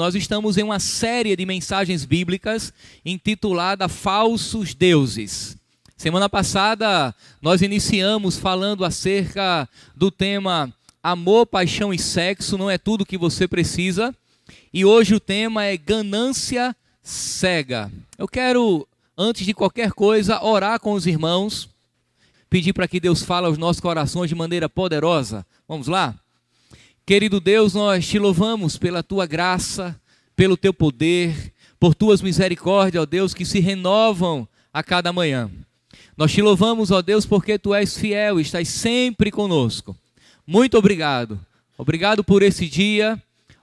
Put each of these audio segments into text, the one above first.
Nós estamos em uma série de mensagens bíblicas intitulada Falsos Deuses. Semana passada nós iniciamos falando acerca do tema Amor, paixão e sexo não é tudo que você precisa. E hoje o tema é ganância cega. Eu quero, antes de qualquer coisa, orar com os irmãos, pedir para que Deus fale aos nossos corações de maneira poderosa. Vamos lá? Querido Deus, nós te louvamos pela tua graça, pelo teu poder, por tuas misericórdias, ó Deus, que se renovam a cada manhã. Nós te louvamos, ó Deus, porque tu és fiel e estás sempre conosco. Muito obrigado. Obrigado por esse dia.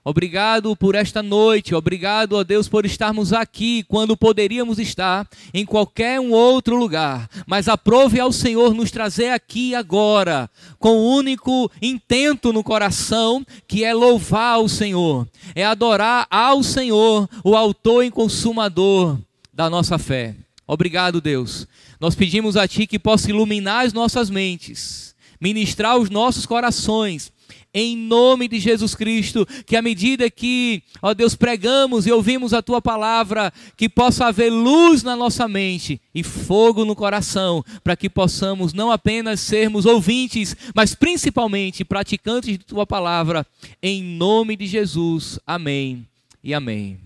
Obrigado por esta noite, obrigado, ó Deus, por estarmos aqui quando poderíamos estar em qualquer um outro lugar. Mas aprove ao Senhor nos trazer aqui agora, com o único intento no coração, que é louvar o Senhor, é adorar ao Senhor, o autor e consumador da nossa fé. Obrigado, Deus. Nós pedimos a Ti que possa iluminar as nossas mentes, ministrar os nossos corações em nome de Jesus Cristo, que à medida que, ó Deus, pregamos e ouvimos a tua palavra, que possa haver luz na nossa mente e fogo no coração, para que possamos não apenas sermos ouvintes, mas principalmente praticantes de tua palavra, em nome de Jesus. Amém e amém.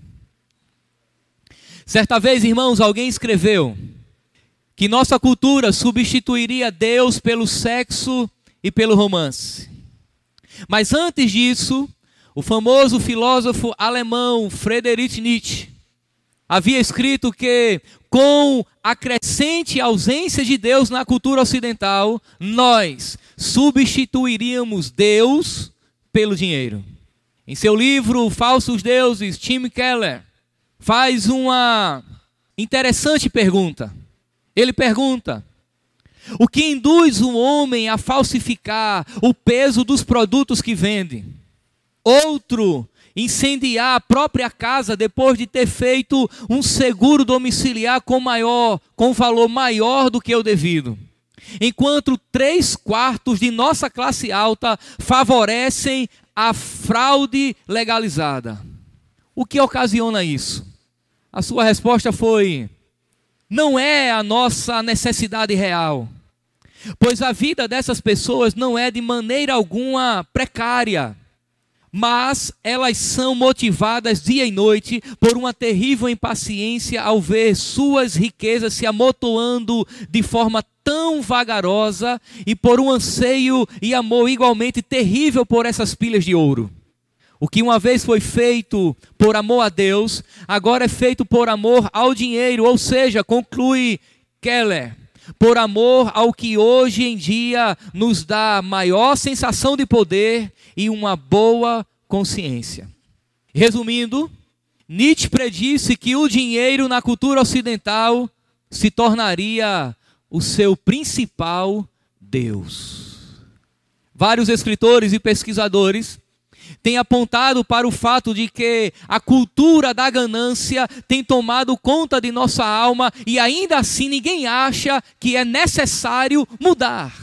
Certa vez, irmãos, alguém escreveu que nossa cultura substituiria Deus pelo sexo e pelo romance. Mas antes disso, o famoso filósofo alemão Friedrich Nietzsche havia escrito que, com a crescente ausência de Deus na cultura ocidental, nós substituiríamos Deus pelo dinheiro. Em seu livro Falsos Deuses, Tim Keller faz uma interessante pergunta. Ele pergunta: o que induz o homem a falsificar o peso dos produtos que vende. Outro, incendiar a própria casa depois de ter feito um seguro domiciliar com maior, com valor maior do que o devido. Enquanto três quartos de nossa classe alta favorecem a fraude legalizada. O que ocasiona isso? A sua resposta foi: não é a nossa necessidade real. Pois a vida dessas pessoas não é de maneira alguma precária, mas elas são motivadas dia e noite por uma terrível impaciência ao ver suas riquezas se amontoando de forma tão vagarosa e por um anseio e amor igualmente terrível por essas pilhas de ouro. O que uma vez foi feito por amor a Deus, agora é feito por amor ao dinheiro, ou seja, conclui Keller, por amor ao que hoje em dia nos dá maior sensação de poder e uma boa consciência. Resumindo, Nietzsche predisse que o dinheiro na cultura ocidental se tornaria o seu principal Deus. Vários escritores e pesquisadores tem apontado para o fato de que a cultura da ganância tem tomado conta de nossa alma e ainda assim ninguém acha que é necessário mudar.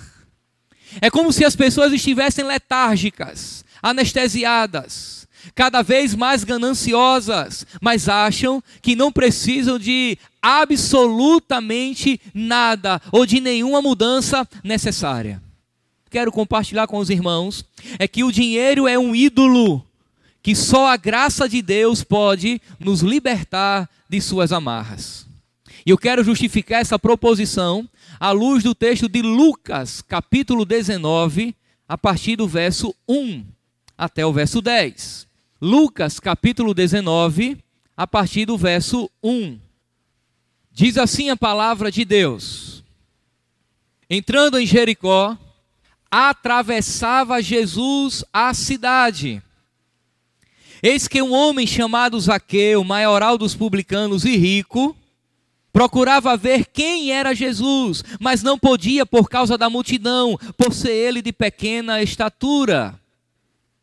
É como se as pessoas estivessem letárgicas, anestesiadas, cada vez mais gananciosas, mas acham que não precisam de absolutamente nada ou de nenhuma mudança necessária quero compartilhar com os irmãos é que o dinheiro é um ídolo que só a graça de Deus pode nos libertar de suas amarras. E eu quero justificar essa proposição à luz do texto de Lucas, capítulo 19, a partir do verso 1 até o verso 10. Lucas, capítulo 19, a partir do verso 1. Diz assim a palavra de Deus: Entrando em Jericó, atravessava Jesus a cidade. Eis que um homem chamado Zaqueu, maioral dos publicanos e rico, procurava ver quem era Jesus, mas não podia por causa da multidão, por ser ele de pequena estatura.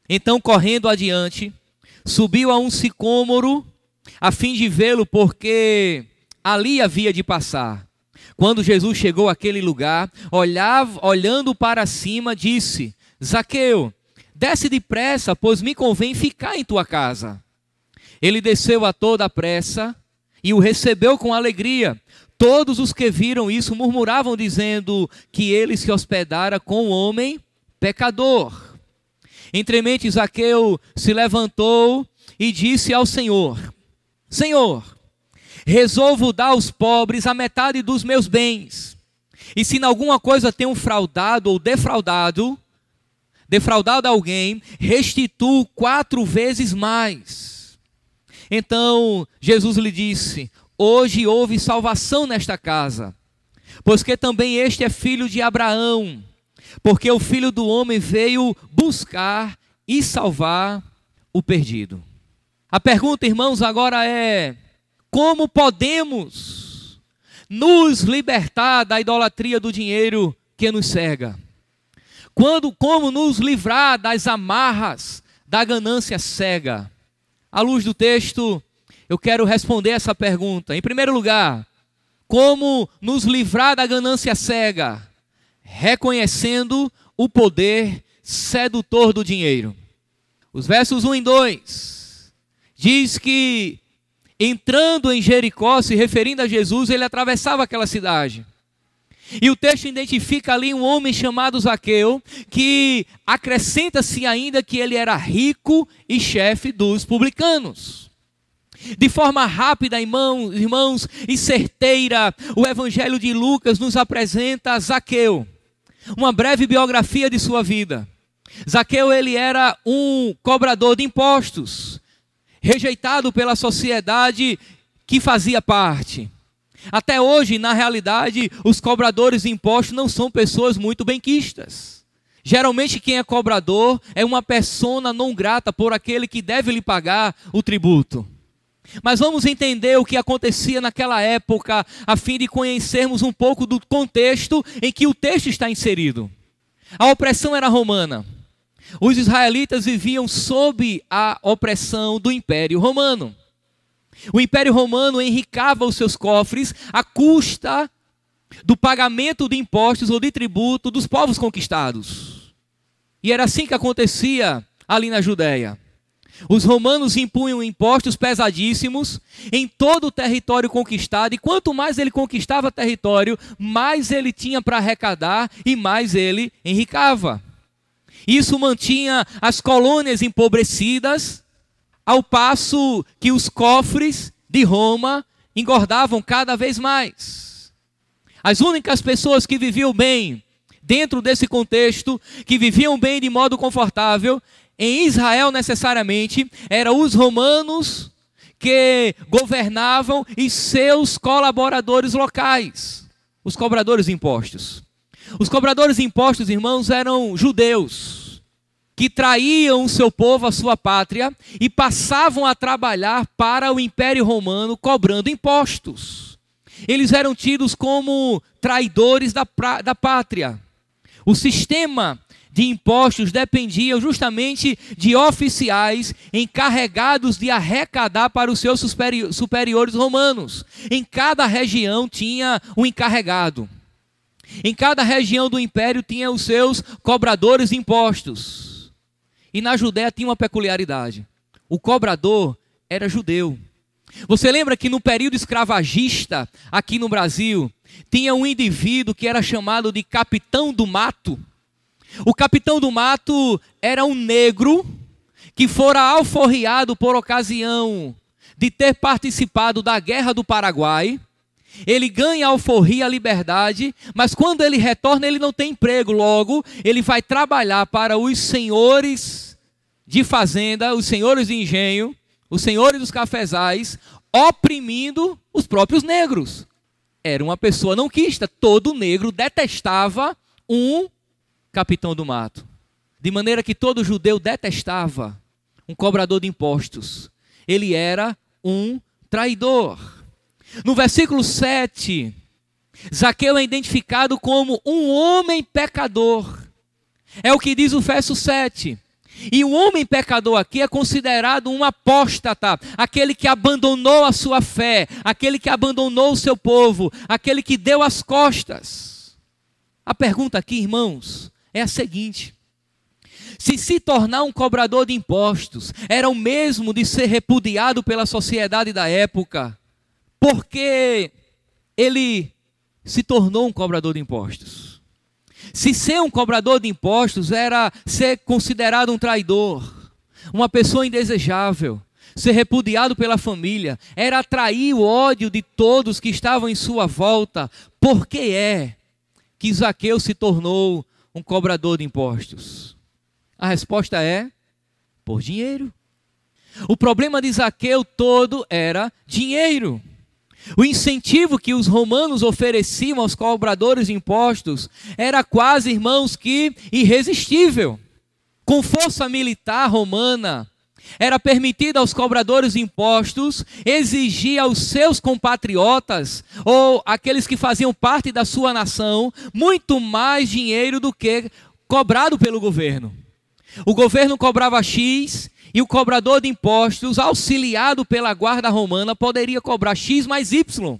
Então, correndo adiante, subiu a um sicômoro, a fim de vê-lo, porque ali havia de passar. Quando Jesus chegou àquele lugar, olhava, olhando para cima, disse: Zaqueu, desce depressa, pois me convém ficar em tua casa. Ele desceu a toda pressa e o recebeu com alegria. Todos os que viram isso murmuravam, dizendo que ele se hospedara com um homem pecador. Entremente, Zaqueu se levantou e disse ao Senhor: Senhor, resolvo dar aos pobres a metade dos meus bens. E se em alguma coisa tenho fraudado ou defraudado, defraudado alguém, restituo quatro vezes mais. Então Jesus lhe disse: Hoje houve salvação nesta casa, pois que também este é filho de Abraão, porque o filho do homem veio buscar e salvar o perdido. A pergunta, irmãos, agora é: como podemos nos libertar da idolatria do dinheiro que nos cega? Quando, como nos livrar das amarras da ganância cega? À luz do texto, eu quero responder essa pergunta. Em primeiro lugar, como nos livrar da ganância cega? Reconhecendo o poder sedutor do dinheiro. Os versos 1 e 2 diz que entrando em Jericó, se referindo a Jesus, ele atravessava aquela cidade. E o texto identifica ali um homem chamado Zaqueu, que acrescenta-se ainda que ele era rico e chefe dos publicanos. De forma rápida, irmãos, e certeira, o Evangelho de Lucas nos apresenta Zaqueu, uma breve biografia de sua vida. Zaqueu ele era um cobrador de impostos, rejeitado pela sociedade que fazia parte. Até hoje, na realidade, os cobradores de impostos não são pessoas muito benquistas. Geralmente, quem é cobrador é uma persona não grata por aquele que deve lhe pagar o tributo. Mas vamos entender o que acontecia naquela época, a fim de conhecermos um pouco do contexto em que o texto está inserido. A opressão era romana. Os israelitas viviam sob a opressão do Império Romano. O Império Romano enricava os seus cofres à custa do pagamento de impostos ou de tributo dos povos conquistados. E era assim que acontecia ali na Judéia. Os romanos impunham impostos pesadíssimos em todo o território conquistado, e quanto mais ele conquistava território, mais ele tinha para arrecadar e mais ele enricava. Isso mantinha as colônias empobrecidas ao passo que os cofres de Roma engordavam cada vez mais. As únicas pessoas que viviam bem dentro desse contexto, que viviam bem de modo confortável, em Israel necessariamente, eram os romanos que governavam e seus colaboradores locais, os cobradores de impostos. Os cobradores de impostos, irmãos, eram judeus que traíam o seu povo, a sua pátria, e passavam a trabalhar para o Império Romano cobrando impostos. Eles eram tidos como traidores da, da pátria. O sistema de impostos dependia justamente de oficiais encarregados de arrecadar para os seus superiores romanos. Em cada região tinha um encarregado. Em cada região do império tinha os seus cobradores de impostos. E na Judéia tinha uma peculiaridade: o cobrador era judeu. Você lembra que no período escravagista, aqui no Brasil, tinha um indivíduo que era chamado de capitão do mato? O capitão do mato era um negro que fora alforriado por ocasião de ter participado da Guerra do Paraguai. Ele ganha a alforria, a liberdade, mas quando ele retorna, ele não tem emprego. Logo, ele vai trabalhar para os senhores de fazenda, os senhores de engenho, os senhores dos cafezais, oprimindo os próprios negros. Era uma pessoa não quista, todo negro detestava um capitão do mato. De maneira que todo judeu detestava um cobrador de impostos. Ele era um traidor. No versículo 7, Zaqueu é identificado como um homem pecador. É o que diz o verso 7. E o homem pecador aqui é considerado um apóstata, aquele que abandonou a sua fé, aquele que abandonou o seu povo, aquele que deu as costas. A pergunta aqui, irmãos, é a seguinte: Se se tornar um cobrador de impostos era o mesmo de ser repudiado pela sociedade da época, porque ele se tornou um cobrador de impostos. Se ser um cobrador de impostos era ser considerado um traidor, uma pessoa indesejável, ser repudiado pela família, era atrair o ódio de todos que estavam em sua volta. Por que é que Zaqueu se tornou um cobrador de impostos? A resposta é: por dinheiro. O problema de Zaqueu todo era dinheiro. O incentivo que os romanos ofereciam aos cobradores de impostos era quase, irmãos, que irresistível. Com força militar romana, era permitido aos cobradores de impostos exigir aos seus compatriotas ou aqueles que faziam parte da sua nação muito mais dinheiro do que cobrado pelo governo. O governo cobrava X e o cobrador de impostos, auxiliado pela guarda romana, poderia cobrar X mais Y.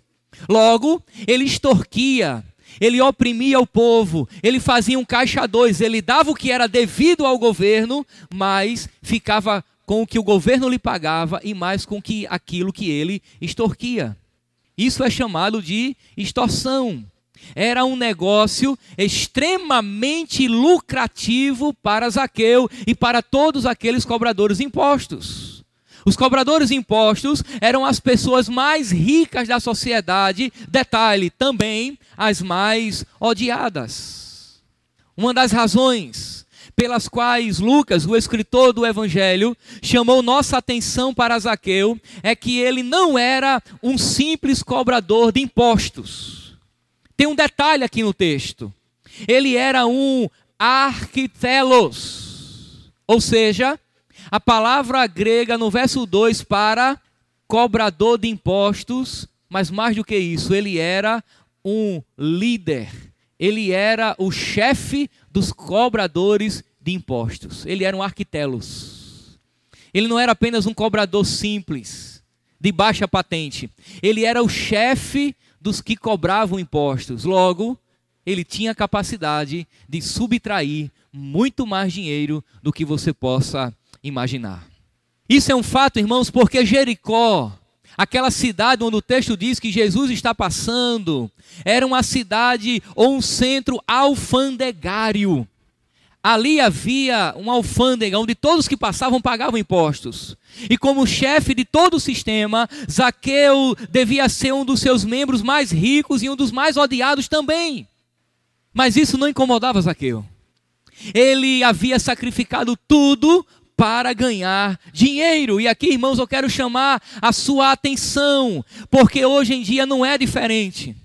Logo, ele extorquia, ele oprimia o povo, ele fazia um caixa dois, ele dava o que era devido ao governo, mas ficava com o que o governo lhe pagava e mais com que aquilo que ele extorquia. Isso é chamado de extorsão. Era um negócio extremamente lucrativo para Zaqueu e para todos aqueles cobradores de impostos. Os cobradores de impostos eram as pessoas mais ricas da sociedade, detalhe, também as mais odiadas. Uma das razões pelas quais Lucas, o escritor do Evangelho, chamou nossa atenção para Zaqueu é que ele não era um simples cobrador de impostos. Tem um detalhe aqui no texto. Ele era um arquitelos, ou seja, a palavra grega no verso 2 para cobrador de impostos, mas mais do que isso, ele era um líder ele era o chefe dos cobradores de impostos. Ele era um arquitelos. Ele não era apenas um cobrador simples, de baixa patente. Ele era o chefe dos que cobravam impostos. Logo, ele tinha capacidade de subtrair muito mais dinheiro do que você possa imaginar. Isso é um fato, irmãos, porque Jericó Aquela cidade onde o texto diz que Jesus está passando, era uma cidade ou um centro alfandegário. Ali havia uma alfândega onde todos que passavam pagavam impostos. E como chefe de todo o sistema, Zaqueu devia ser um dos seus membros mais ricos e um dos mais odiados também. Mas isso não incomodava Zaqueu. Ele havia sacrificado tudo para ganhar dinheiro. E aqui, irmãos, eu quero chamar a sua atenção, porque hoje em dia não é diferente.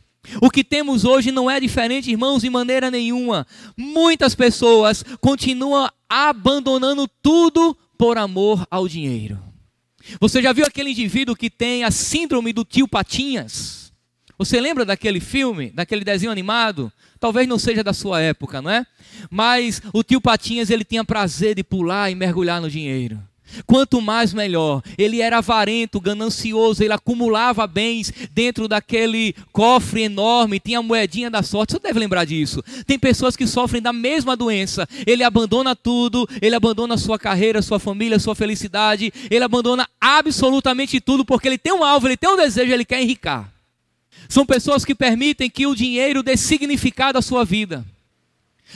O que temos hoje não é diferente, irmãos, de maneira nenhuma. Muitas pessoas continuam abandonando tudo por amor ao dinheiro. Você já viu aquele indivíduo que tem a síndrome do tio Patinhas? Você lembra daquele filme, daquele desenho animado? Talvez não seja da sua época, não é? Mas o tio Patinhas ele tinha prazer de pular e mergulhar no dinheiro. Quanto mais melhor. Ele era avarento, ganancioso, ele acumulava bens dentro daquele cofre enorme, tinha a moedinha da sorte. Você deve lembrar disso. Tem pessoas que sofrem da mesma doença. Ele abandona tudo, ele abandona sua carreira, sua família, sua felicidade, ele abandona absolutamente tudo porque ele tem um alvo, ele tem um desejo, ele quer enricar. São pessoas que permitem que o dinheiro dê significado à sua vida.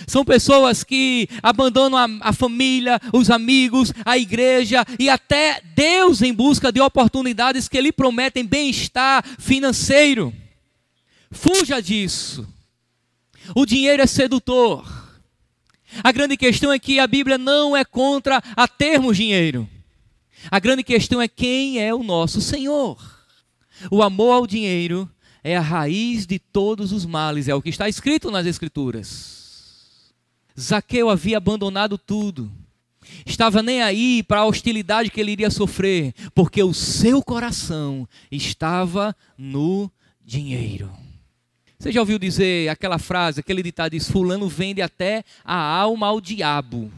São pessoas que abandonam a, a, família, os amigos, a igreja e até Deus em busca de oportunidades que lhe prometem bem-estar financeiro. Fuja disso. O dinheiro é sedutor. A grande questão é que a Bíblia não é contra a termos dinheiro. A grande questão é quem é o nosso Senhor. O amor ao dinheiro é a raiz de todos os males, é o que está escrito nas Escrituras. Zaqueu havia abandonado tudo, estava nem aí para a hostilidade que ele iria sofrer, porque o seu coração estava no dinheiro. Você já ouviu dizer aquela frase, aquele ditado diz: Fulano vende até a alma ao diabo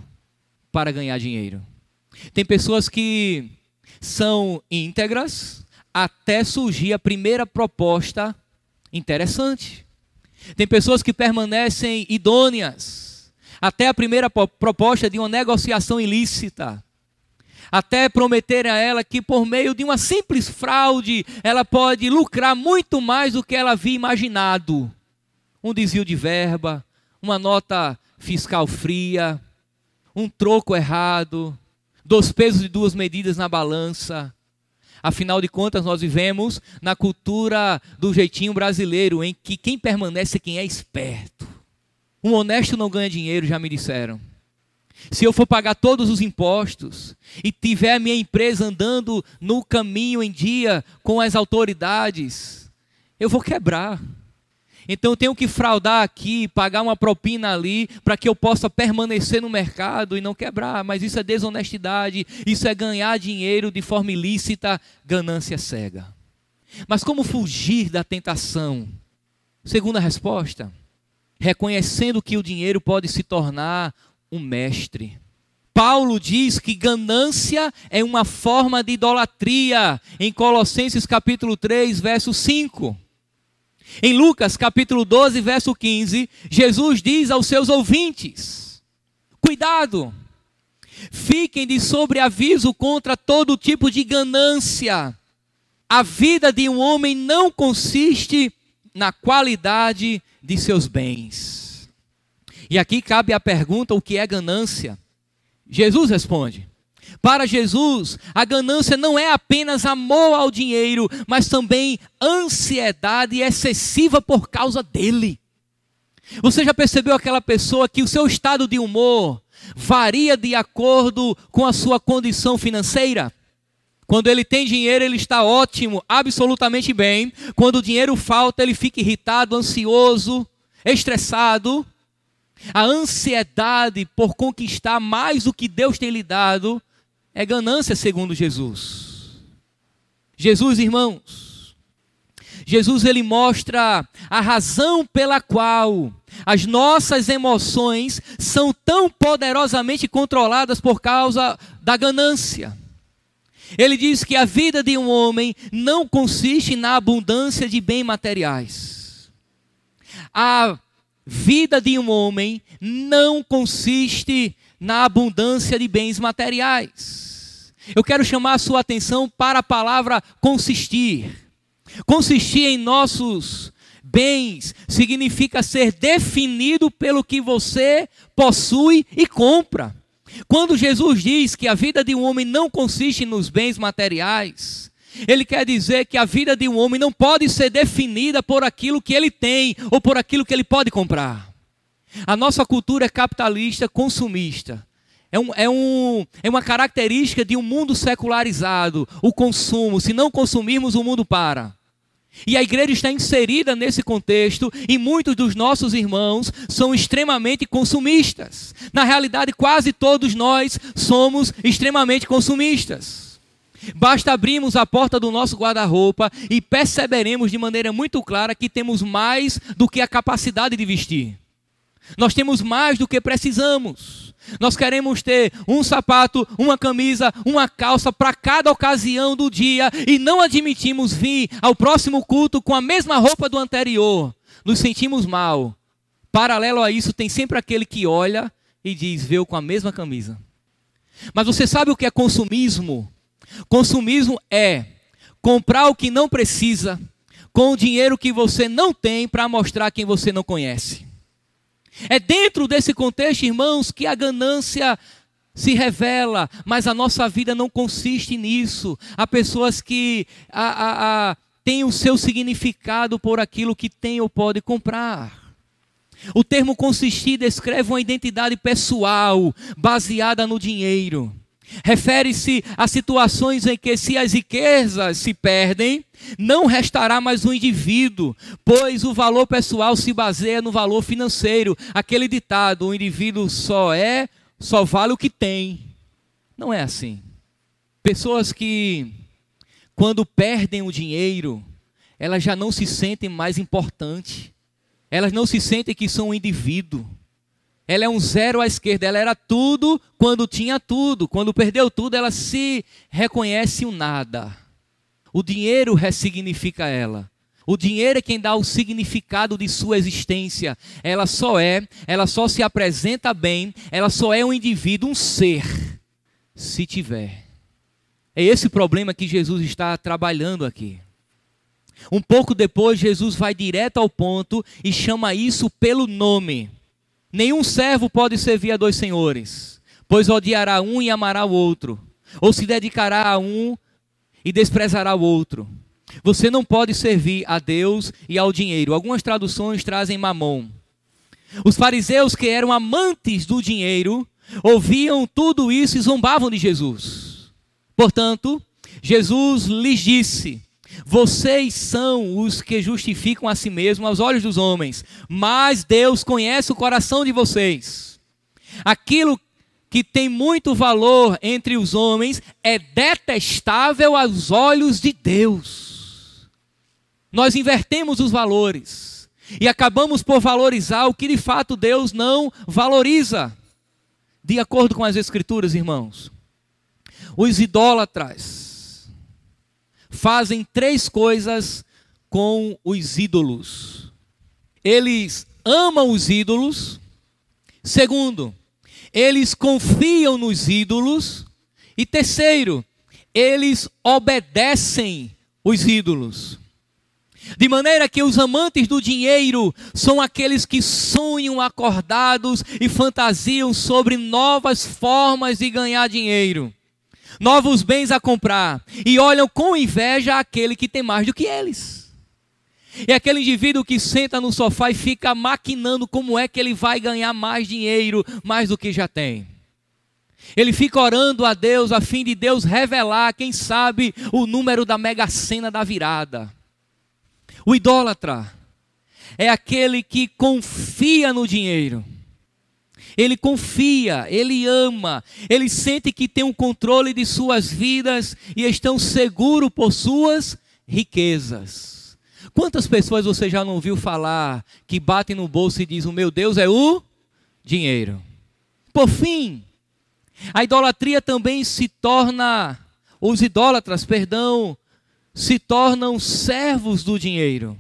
para ganhar dinheiro. Tem pessoas que são íntegras, até surgir a primeira proposta interessante. Tem pessoas que permanecem idôneas até a primeira proposta de uma negociação ilícita, até prometerem a ela que por meio de uma simples fraude ela pode lucrar muito mais do que ela havia imaginado. Um desvio de verba, uma nota fiscal fria, um troco errado, dois pesos e duas medidas na balança. Afinal de contas, nós vivemos na cultura do jeitinho brasileiro, em que quem permanece é quem é esperto. Um honesto não ganha dinheiro, já me disseram. Se eu for pagar todos os impostos e tiver a minha empresa andando no caminho em dia com as autoridades, eu vou quebrar. Então eu tenho que fraudar aqui, pagar uma propina ali, para que eu possa permanecer no mercado e não quebrar. Mas isso é desonestidade, isso é ganhar dinheiro de forma ilícita, ganância cega. Mas como fugir da tentação? Segunda resposta: reconhecendo que o dinheiro pode se tornar um mestre. Paulo diz que ganância é uma forma de idolatria, em Colossenses capítulo 3, verso 5. Em Lucas capítulo 12, verso 15, Jesus diz aos seus ouvintes: Cuidado, fiquem de sobreaviso contra todo tipo de ganância. A vida de um homem não consiste na qualidade de seus bens. E aqui cabe a pergunta: o que é ganância? Jesus responde: para Jesus, a ganância não é apenas amor ao dinheiro, mas também ansiedade excessiva por causa dele. Você já percebeu aquela pessoa que o seu estado de humor varia de acordo com a sua condição financeira? Quando ele tem dinheiro, ele está ótimo, absolutamente bem. Quando o dinheiro falta, ele fica irritado, ansioso, estressado. A ansiedade por conquistar mais do que Deus tem lhe dado é ganância, segundo Jesus. Jesus, irmãos, Jesus ele mostra a razão pela qual as nossas emoções são tão poderosamente controladas por causa da ganância. Ele diz que a vida de um homem não consiste na abundância de bens materiais. A vida de um homem não consiste na abundância de bens materiais. Eu quero chamar a sua atenção para a palavra consistir. Consistir em nossos bens significa ser definido pelo que você possui e compra. Quando Jesus diz que a vida de um homem não consiste nos bens materiais, ele quer dizer que a vida de um homem não pode ser definida por aquilo que ele tem ou por aquilo que ele pode comprar. A nossa cultura é capitalista, consumista. É, um, é, um, é uma característica de um mundo secularizado, o consumo. Se não consumirmos, o mundo para. E a igreja está inserida nesse contexto e muitos dos nossos irmãos são extremamente consumistas. Na realidade, quase todos nós somos extremamente consumistas. Basta abrirmos a porta do nosso guarda-roupa e perceberemos de maneira muito clara que temos mais do que a capacidade de vestir. Nós temos mais do que precisamos. Nós queremos ter um sapato, uma camisa, uma calça para cada ocasião do dia e não admitimos vir ao próximo culto com a mesma roupa do anterior. Nos sentimos mal. Paralelo a isso, tem sempre aquele que olha e diz: veio com a mesma camisa. Mas você sabe o que é consumismo? Consumismo é comprar o que não precisa com o dinheiro que você não tem para mostrar quem você não conhece. É dentro desse contexto, irmãos, que a ganância se revela, mas a nossa vida não consiste nisso. Há pessoas que a, a, a, têm o seu significado por aquilo que tem ou pode comprar. O termo consistir descreve uma identidade pessoal baseada no dinheiro. Refere-se a situações em que, se as riquezas se perdem, não restará mais um indivíduo, pois o valor pessoal se baseia no valor financeiro. Aquele ditado: o indivíduo só é, só vale o que tem. Não é assim. Pessoas que, quando perdem o dinheiro, elas já não se sentem mais importantes, elas não se sentem que são um indivíduo ela é um zero à esquerda. Ela era tudo quando tinha tudo. Quando perdeu tudo, ela se reconhece um nada. O dinheiro ressignifica ela. O dinheiro é quem dá o significado de sua existência. Ela só é, ela só se apresenta bem, ela só é um indivíduo, um ser, se tiver. É esse problema que Jesus está trabalhando aqui. Um pouco depois, Jesus vai direto ao ponto e chama isso pelo nome. Nenhum servo pode servir a dois senhores, pois odiará um e amará o outro, ou se dedicará a um e desprezará o outro. Você não pode servir a Deus e ao dinheiro. Algumas traduções trazem mamon. Os fariseus que eram amantes do dinheiro ouviam tudo isso e zombavam de Jesus. Portanto, Jesus lhes disse: Vocês são os que justificam a si mesmos aos olhos dos homens, mas Deus conhece o coração de vocês. Aquilo que tem muito valor entre os homens é detestável aos olhos de Deus. Nós invertemos os valores e acabamos por valorizar o que de fato Deus não valoriza. De acordo com as Escrituras, irmãos, os idólatras fazem três coisas com os ídolos. Eles amam os ídolos. Segundo, eles confiam nos ídolos. E terceiro, eles obedecem os ídolos. De maneira que os amantes do dinheiro são aqueles que sonham acordados e fantasiam sobre novas formas de ganhar dinheiro, novos bens a comprar, e olham com inveja aquele que tem mais do que eles. É aquele indivíduo que senta no sofá e fica maquinando como é que ele vai ganhar mais dinheiro, mais do que já tem. Ele fica orando a Deus a fim de Deus revelar, quem sabe, o número da mega sena da virada. O idólatra é aquele que confia no dinheiro. Ele confia, ele ama, ele sente que tem o um controle de suas vidas e estão seguros por suas riquezas. Quantas pessoas você já não ouviu falar que batem no bolso e dizem: O meu Deus é o dinheiro? Por fim, a idolatria também se torna, os idólatras, perdão, se tornam servos do dinheiro.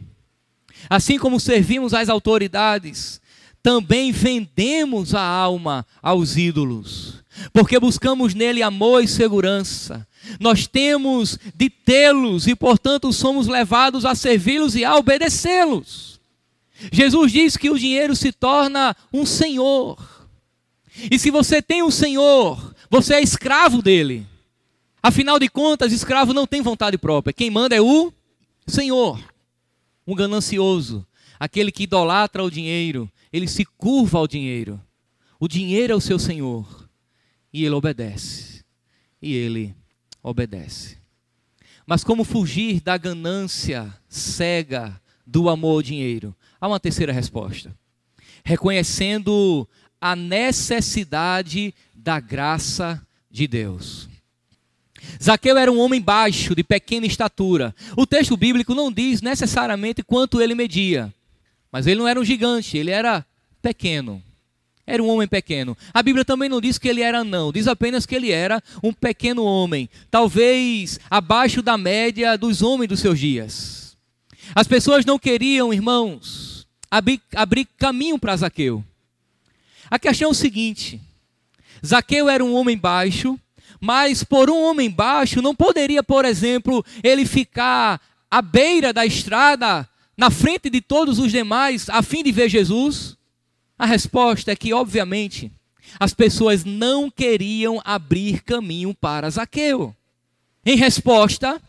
Assim como servimos às autoridades, também vendemos a alma aos ídolos, porque buscamos nele amor e segurança. Nós temos de tê-los e, portanto, somos levados a servi-los e a obedecê-los. Jesus diz que o dinheiro se torna um senhor. E se você tem um senhor, você é escravo dele. Afinal de contas, escravo não tem vontade própria. Quem manda é o Senhor. Um ganancioso, aquele que idolatra o dinheiro, ele se curva ao dinheiro. O dinheiro é o seu Senhor. E ele obedece. E ele obedece. Mas como fugir da ganância cega do amor ao dinheiro? Há uma terceira resposta. Reconhecendo a necessidade da graça de Deus. Zaqueu era um homem baixo, de pequena estatura. O texto bíblico não diz necessariamente quanto ele media, mas ele não era um gigante, ele era pequeno. Era um homem pequeno. A Bíblia também não diz que ele era não, diz apenas que ele era um pequeno homem, talvez abaixo da média dos homens dos seus dias. As pessoas não queriam, irmãos, abrir, abrir caminho para Zaqueu. A questão é o seguinte: Zaqueu era um homem baixo, mas por um homem baixo não poderia, por exemplo, ele ficar à beira da estrada, na frente de todos os demais, a fim de ver Jesus? A resposta é que, obviamente, as pessoas não queriam abrir caminho para Zaqueu. Em resposta,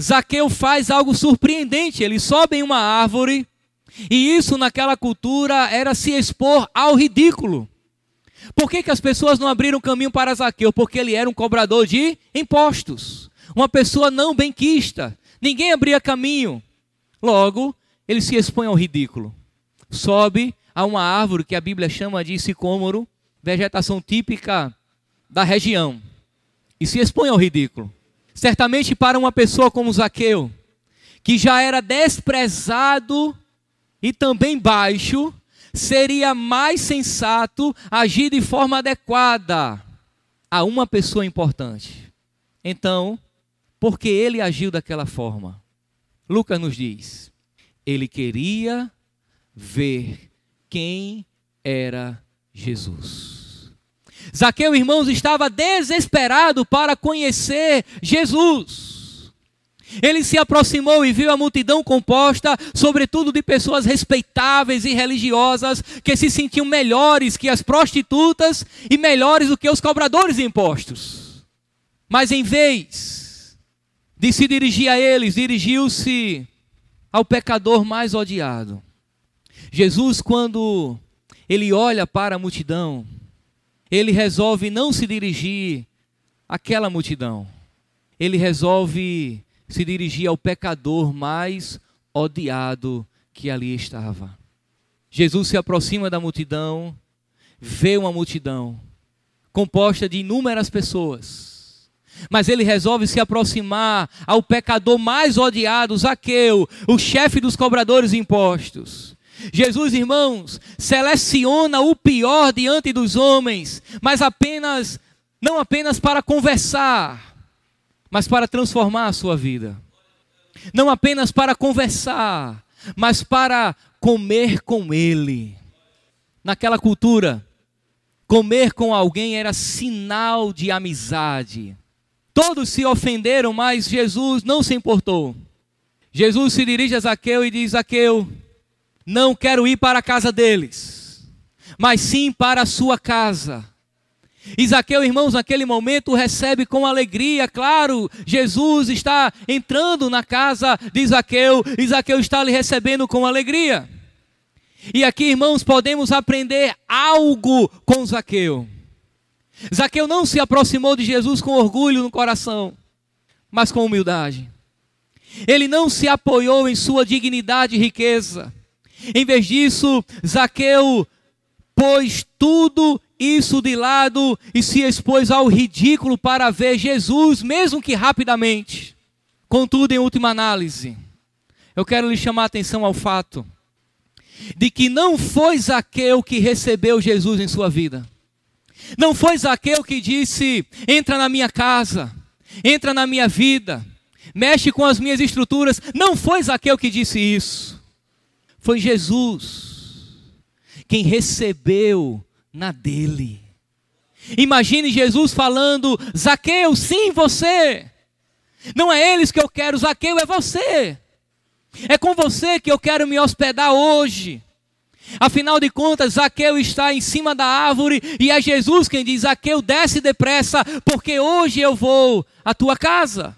Zaqueu faz algo surpreendente. Ele sobe em uma árvore, e isso naquela cultura era se expor ao ridículo. Por que, que as pessoas não abriram caminho para Zaqueu? Porque ele era um cobrador de impostos, uma pessoa não benquista. Ninguém abria caminho. Logo, ele se expõe ao ridículo. Sobe a uma árvore que a Bíblia chama de sicômoro, vegetação típica da região, e se expõe ao ridículo. Certamente para uma pessoa como Zaqueu, que já era desprezado e também baixo, seria mais sensato agir de forma adequada a uma pessoa importante. Então, por que ele agiu daquela forma? Lucas nos diz Ele queria ver quem era Jesus. Zaqueu, irmãos, estava desesperado para conhecer Jesus. Ele se aproximou e viu a multidão composta, sobretudo de pessoas respeitáveis e religiosas, que se sentiam melhores que as prostitutas e melhores do que os cobradores de impostos. Mas em vez de se dirigir a eles, dirigiu-se ao pecador mais odiado. Jesus, quando ele olha para a multidão, ele resolve não se dirigir àquela multidão. Ele resolve se dirigir ao pecador mais odiado que ali estava. Jesus se aproxima da multidão, vê uma multidão composta de inúmeras pessoas. Mas ele resolve se aproximar ao pecador mais odiado, Zaqueu, o chefe dos cobradores de impostos. Jesus, irmãos, seleciona o pior diante dos homens, mas apenas não apenas para conversar, mas para transformar a sua vida. Não apenas para conversar, mas para comer com Ele. Naquela cultura, comer com alguém era sinal de amizade. Todos se ofenderam, mas Jesus não se importou. Jesus se dirige a Zaqueu e diz: Zaqueu, não quero ir para a casa deles, mas sim para a sua casa. Isaqueu, irmãos, naquele momento recebe com alegria, claro, Jesus está entrando na casa de Isaqueu, Isaqueu está lhe recebendo com alegria. E aqui, irmãos, podemos aprender algo com Zaqueu. Zaqueu não se aproximou de Jesus com orgulho no coração, mas com humildade. Ele não se apoiou em sua dignidade e riqueza. Em vez disso, Zaqueu pôs tudo isso de lado e se expôs ao ridículo para ver Jesus, mesmo que rapidamente. Contudo, em última análise, eu quero lhe chamar a atenção ao fato de que não foi Zaqueu que recebeu Jesus em sua vida. Não foi Zaqueu que disse: entra na minha casa, entra na minha vida, mexe com as minhas estruturas. Não foi Zaqueu que disse isso. Foi Jesus quem recebeu na dele. Imagine Jesus falando: Zaqueu, sim, você. Não é eles que eu quero, Zaqueu é você. É com você que eu quero me hospedar hoje. Afinal de contas, Zaqueu está em cima da árvore e é Jesus quem diz: Zaqueu, desce depressa, porque hoje eu vou à tua casa.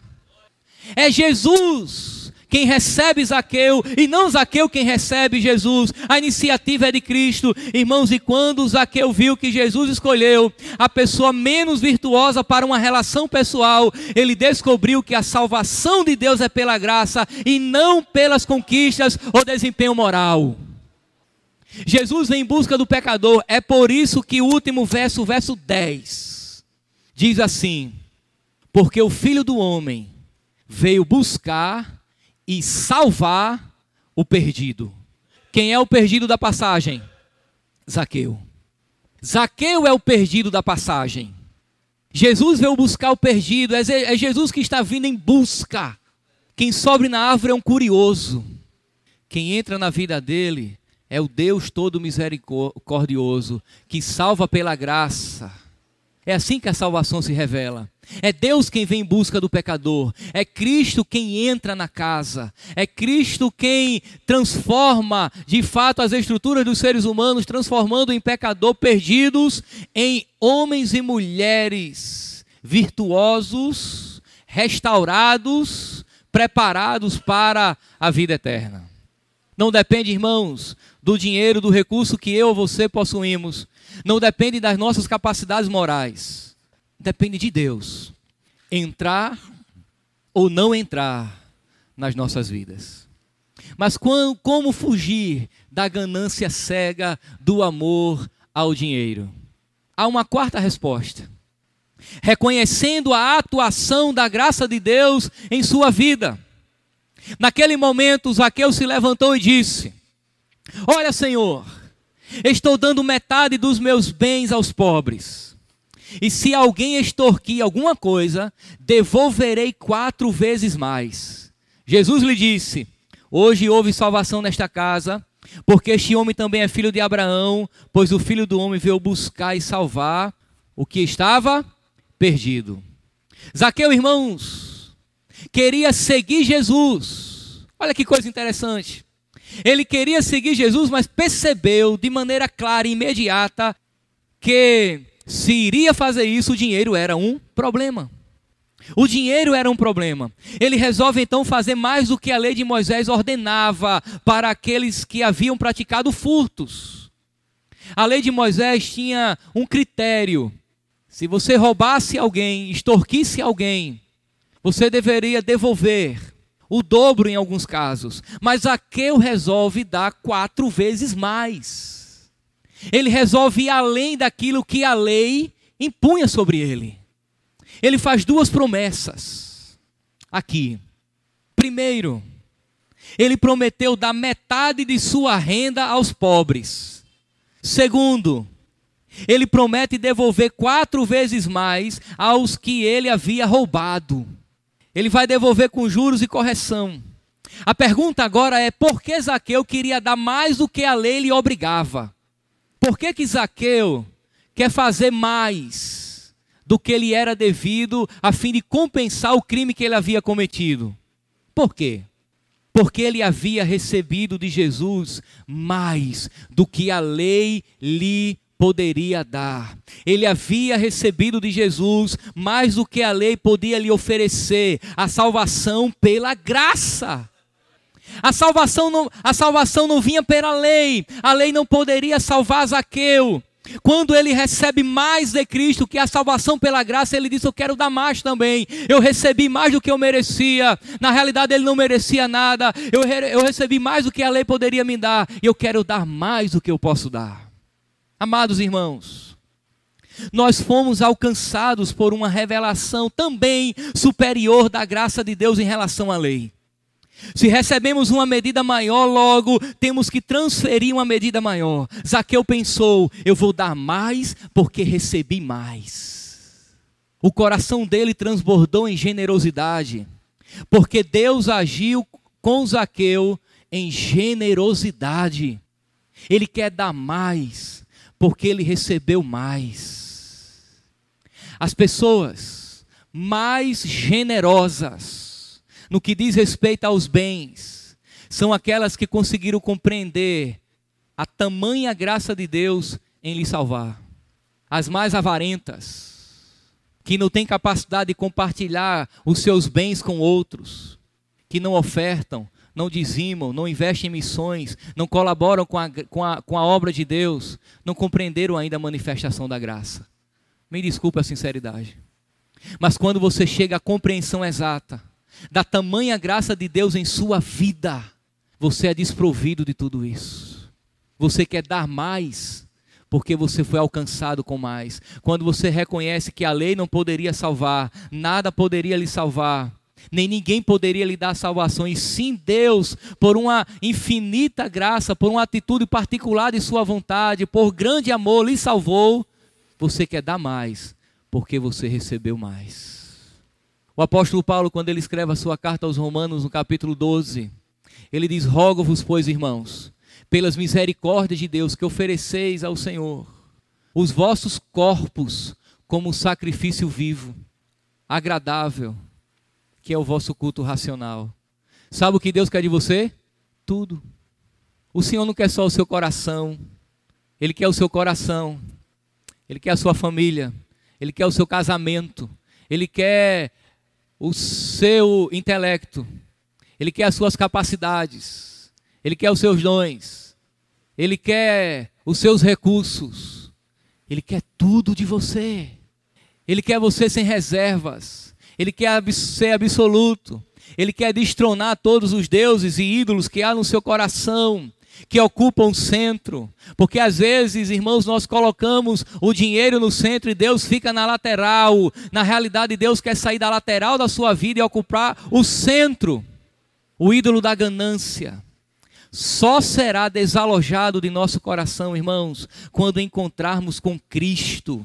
É Jesus quem recebe Zaqueu e não Zaqueu quem recebe Jesus. A iniciativa é de Cristo. Irmãos, e quando Zaqueu viu que Jesus escolheu a pessoa menos virtuosa para uma relação pessoal, ele descobriu que a salvação de Deus é pela graça e não pelas conquistas ou desempenho moral. Jesus vem em busca do pecador, é por isso que o último verso, o verso 10, diz assim: Porque o filho do homem veio buscar e salvar o perdido. Quem é o perdido da passagem? Zaqueu. Zaqueu é o perdido da passagem. Jesus veio buscar o perdido, é, é Jesus que está vindo em busca. Quem sobe na árvore é um curioso. Quem entra na vida dele é o Deus todo misericordioso, que salva pela graça. É assim que a salvação se revela. É Deus quem vem em busca do pecador. É Cristo quem entra na casa. É Cristo quem transforma de fato as estruturas dos seres humanos, transformando em pecador perdidos em homens e mulheres virtuosos, restaurados, preparados para a vida eterna. Não depende, irmãos, do dinheiro, do recurso que eu ou você possuímos. Não depende das nossas capacidades morais depende de Deus entrar ou não entrar nas nossas vidas. Mas como, como fugir da ganância cega do amor ao dinheiro? Há uma quarta resposta. Reconhecendo a atuação da graça de Deus em sua vida. Naquele momento, Zaqueu se levantou e disse: Olha, Senhor, estou dando metade dos meus bens aos pobres. E se alguém extorquir alguma coisa, devolverei quatro vezes mais. Jesus lhe disse: Hoje houve salvação nesta casa, porque este homem também é filho de Abraão, pois o filho do homem veio buscar e salvar o que estava perdido. Zaqueu, irmãos, queria seguir Jesus. Olha que coisa interessante. Ele queria seguir Jesus, mas percebeu de maneira clara e imediata que se iria fazer isso, o dinheiro era um problema. O dinheiro era um problema. Ele resolve então fazer mais do que a lei de Moisés ordenava para aqueles que haviam praticado furtos. A lei de Moisés tinha um critério. Se você roubasse alguém, extorquisse alguém, você deveria devolver o dobro em alguns casos. Mas Zaqueu resolve dar quatro vezes mais. Ele resolve ir além daquilo que a lei impunha sobre ele ele faz duas promessas aqui. Primeiro, ele prometeu dar metade de sua renda aos pobres. Segundo, ele promete devolver quatro vezes mais aos que ele havia roubado. Ele vai devolver com juros e correção. A pergunta agora é: por que Zaqueu queria dar mais do que a lei lhe obrigava? Por que, que Zaqueu quer fazer mais? do que lhe era devido, a fim de compensar o crime que ele havia cometido. Por quê? Porque ele havia recebido de Jesus mais do que a lei lhe poderia dar. Ele havia recebido de Jesus mais do que a lei podia lhe oferecer, a salvação pela graça. A salvação não, a salvação não vinha pela lei. A lei não poderia salvar Zaqueu. Quando ele recebe mais de Cristo, que a salvação pela graça, ele diz: Eu quero dar mais também. Eu recebi mais do que eu merecia. Na realidade, ele não merecia nada. Eu, eu recebi mais do que a lei poderia me dar. Eu quero dar mais do que eu posso dar. Amados irmãos, nós fomos alcançados por uma revelação também superior da graça de Deus em relação à lei. Se recebemos uma medida maior, logo temos que transferir uma medida maior. Zaqueu pensou: eu vou dar mais porque recebi mais. O coração dele transbordou em generosidade, porque Deus agiu com Zaqueu em generosidade. Ele quer dar mais porque ele recebeu mais. As pessoas mais generosas no que diz respeito aos bens, são aquelas que conseguiram compreender a tamanha graça de Deus em lhe salvar. As mais avarentas, que não têm capacidade de compartilhar os seus bens com outros, que não ofertam, não dizimam, não investem em missões, não colaboram com a, com a, com a obra de Deus, não compreenderam ainda a manifestação da graça. Me desculpe a sinceridade. Mas quando você chega à compreensão exata, da tamanha graça de Deus em sua vida, você é desprovido de tudo isso. Você quer dar mais, porque você foi alcançado com mais. Quando você reconhece que a lei não poderia salvar, nada poderia lhe salvar, nem ninguém poderia lhe dar salvação, e sim Deus, por uma infinita graça, por uma atitude particular de Sua vontade, por grande amor, lhe salvou. Você quer dar mais, porque você recebeu mais. O apóstolo Paulo, quando ele escreve a sua carta aos Romanos, no capítulo 12, ele diz: Rogo-vos, pois, irmãos, pelas misericórdias de Deus, que ofereceis ao Senhor os vossos corpos como sacrifício vivo, agradável, que é o vosso culto racional. Sabe o que Deus quer de você? Tudo. O Senhor não quer só o seu coração, Ele quer o seu coração, Ele quer a sua família, Ele quer o seu casamento, Ele quer o seu intelecto, ele quer as suas capacidades, ele quer os seus dons, ele quer os seus recursos, ele quer tudo de você. Ele quer você sem reservas, ele quer ser absoluto, ele quer destronar todos os deuses e ídolos que há no seu coração que ocupam o centro. Porque às vezes, irmãos, nós colocamos o dinheiro no centro e Deus fica na lateral. Na realidade, Deus quer sair da lateral da sua vida e ocupar o centro. O ídolo da ganância só será desalojado de nosso coração, irmãos, quando encontrarmos com Cristo.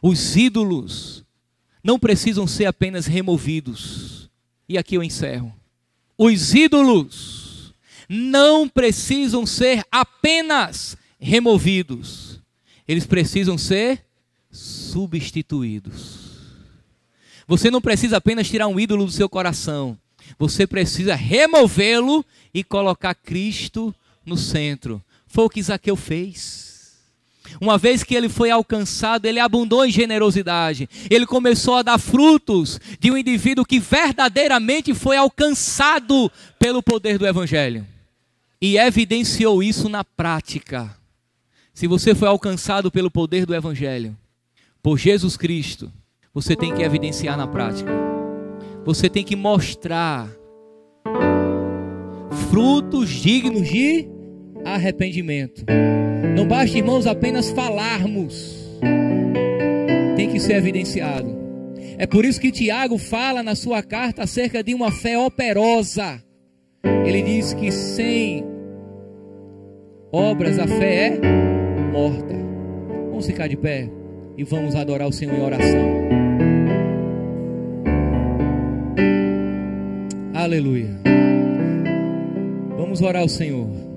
Os ídolos não precisam ser apenas removidos. E aqui eu encerro. Os ídolos não precisam ser apenas removidos, eles precisam ser substituídos. Você não precisa apenas tirar um ídolo do seu coração, você precisa removê-lo e colocar Cristo no centro. Foi o que Zaqueu fez. Uma vez que ele foi alcançado, ele abundou em generosidade. Ele começou a dar frutos de um indivíduo que verdadeiramente foi alcançado pelo poder do Evangelho. E evidenciou isso na prática. Se você foi alcançado pelo poder do Evangelho, por Jesus Cristo, você tem que evidenciar na prática. Você tem que mostrar frutos dignos de arrependimento. Não basta, irmãos, apenas falarmos, tem que ser evidenciado. É por isso que Tiago fala na sua carta acerca de uma fé operosa. Ele diz que sem obras a fé é morta. Vamos ficar de pé e vamos adorar o Senhor em oração. Aleluia. Vamos orar ao Senhor.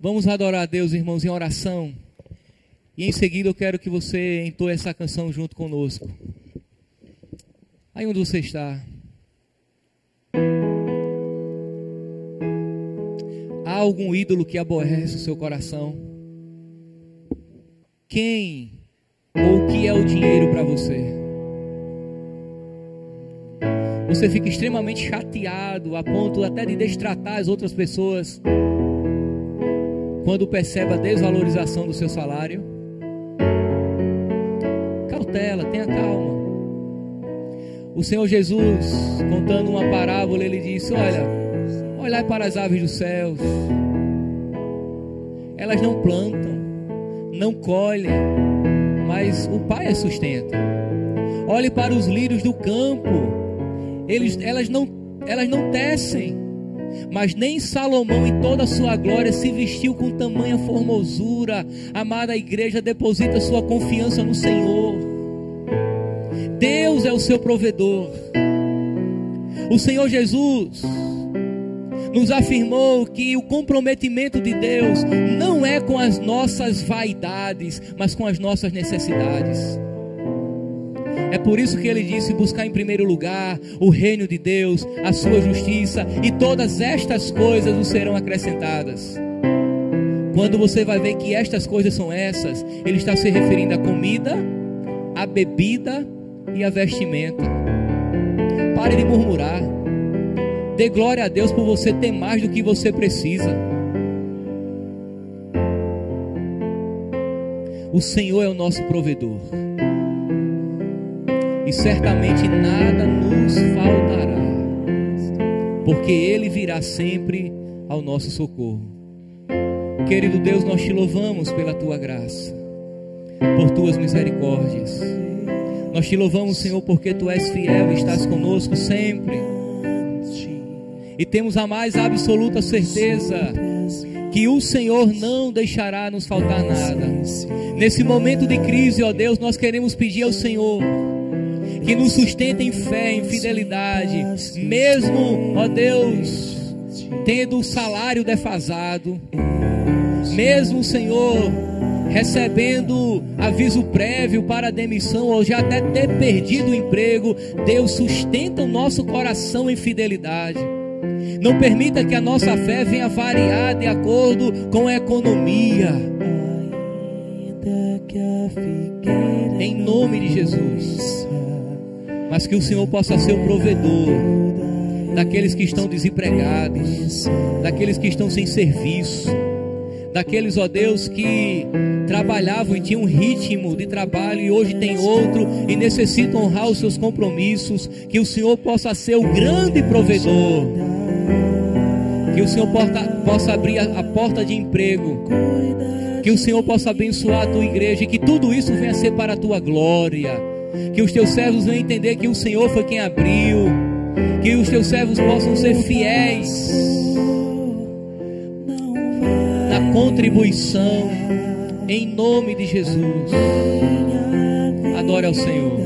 Vamos adorar a Deus, irmãos, em oração. E em seguida eu quero que você entoe essa canção junto conosco. Aí onde você está. Há algum ídolo que aborrece o seu coração? Quem ou o que é o dinheiro para você? Você fica extremamente chateado a ponto até de destratar as outras pessoas quando percebe a desvalorização do seu salário. Cautela, tenha calma. O Senhor Jesus, contando uma parábola, ele disse: Olha, olhai para as aves dos céus, elas não plantam, não colhem, mas o Pai as sustenta. Olhe para os lírios do campo, eles, elas, não, elas não tecem, mas nem Salomão, em toda a sua glória, se vestiu com tamanha formosura. Amada igreja, deposita sua confiança no Senhor. Deus é o seu provedor. O Senhor Jesus nos afirmou que o comprometimento de Deus não é com as nossas vaidades, mas com as nossas necessidades. É por isso que ele disse: buscar em primeiro lugar o reino de Deus, a sua justiça, e todas estas coisas nos serão acrescentadas. Quando você vai ver que estas coisas são essas, ele está se referindo à comida, à bebida e à vestimenta. Pare de murmurar. Dê glória a Deus por você ter mais do que você precisa. O Senhor é o nosso provedor e certamente nada nos faltará, porque Ele virá sempre ao nosso socorro. Querido Deus, nós te louvamos pela tua graça, por tuas misericórdias. Nós te louvamos, Senhor, porque tu és fiel e estás conosco sempre. E temos a mais absoluta certeza que o Senhor não deixará nos faltar nada. Nesse momento de crise, ó Deus, nós queremos pedir ao Senhor que nos sustenta em fé, em fidelidade, mesmo, ó Deus, tendo o salário defasado, mesmo, Senhor, recebendo aviso prévio para demissão ou já até ter perdido o emprego, Deus sustenta o nosso coração em fidelidade. Não permita que a nossa fé venha variar de acordo com a economia. Em nome de Jesus mas que o Senhor possa ser o provedor daqueles que estão desempregados, daqueles que estão sem serviço, daqueles, ó Deus, que trabalhavam e tinham um ritmo de trabalho e hoje tem outro e necessitam honrar os seus compromissos, que o Senhor possa ser o grande provedor, que o Senhor possa, abrir a porta de emprego, que o Senhor possa abençoar a tua igreja e que tudo isso venha a ser para a tua glória que os teus servos venham entender que o Senhor foi quem abriu. Que os teus servos possam ser fiéis na contribuição. Em nome de Jesus. Adore ao Senhor.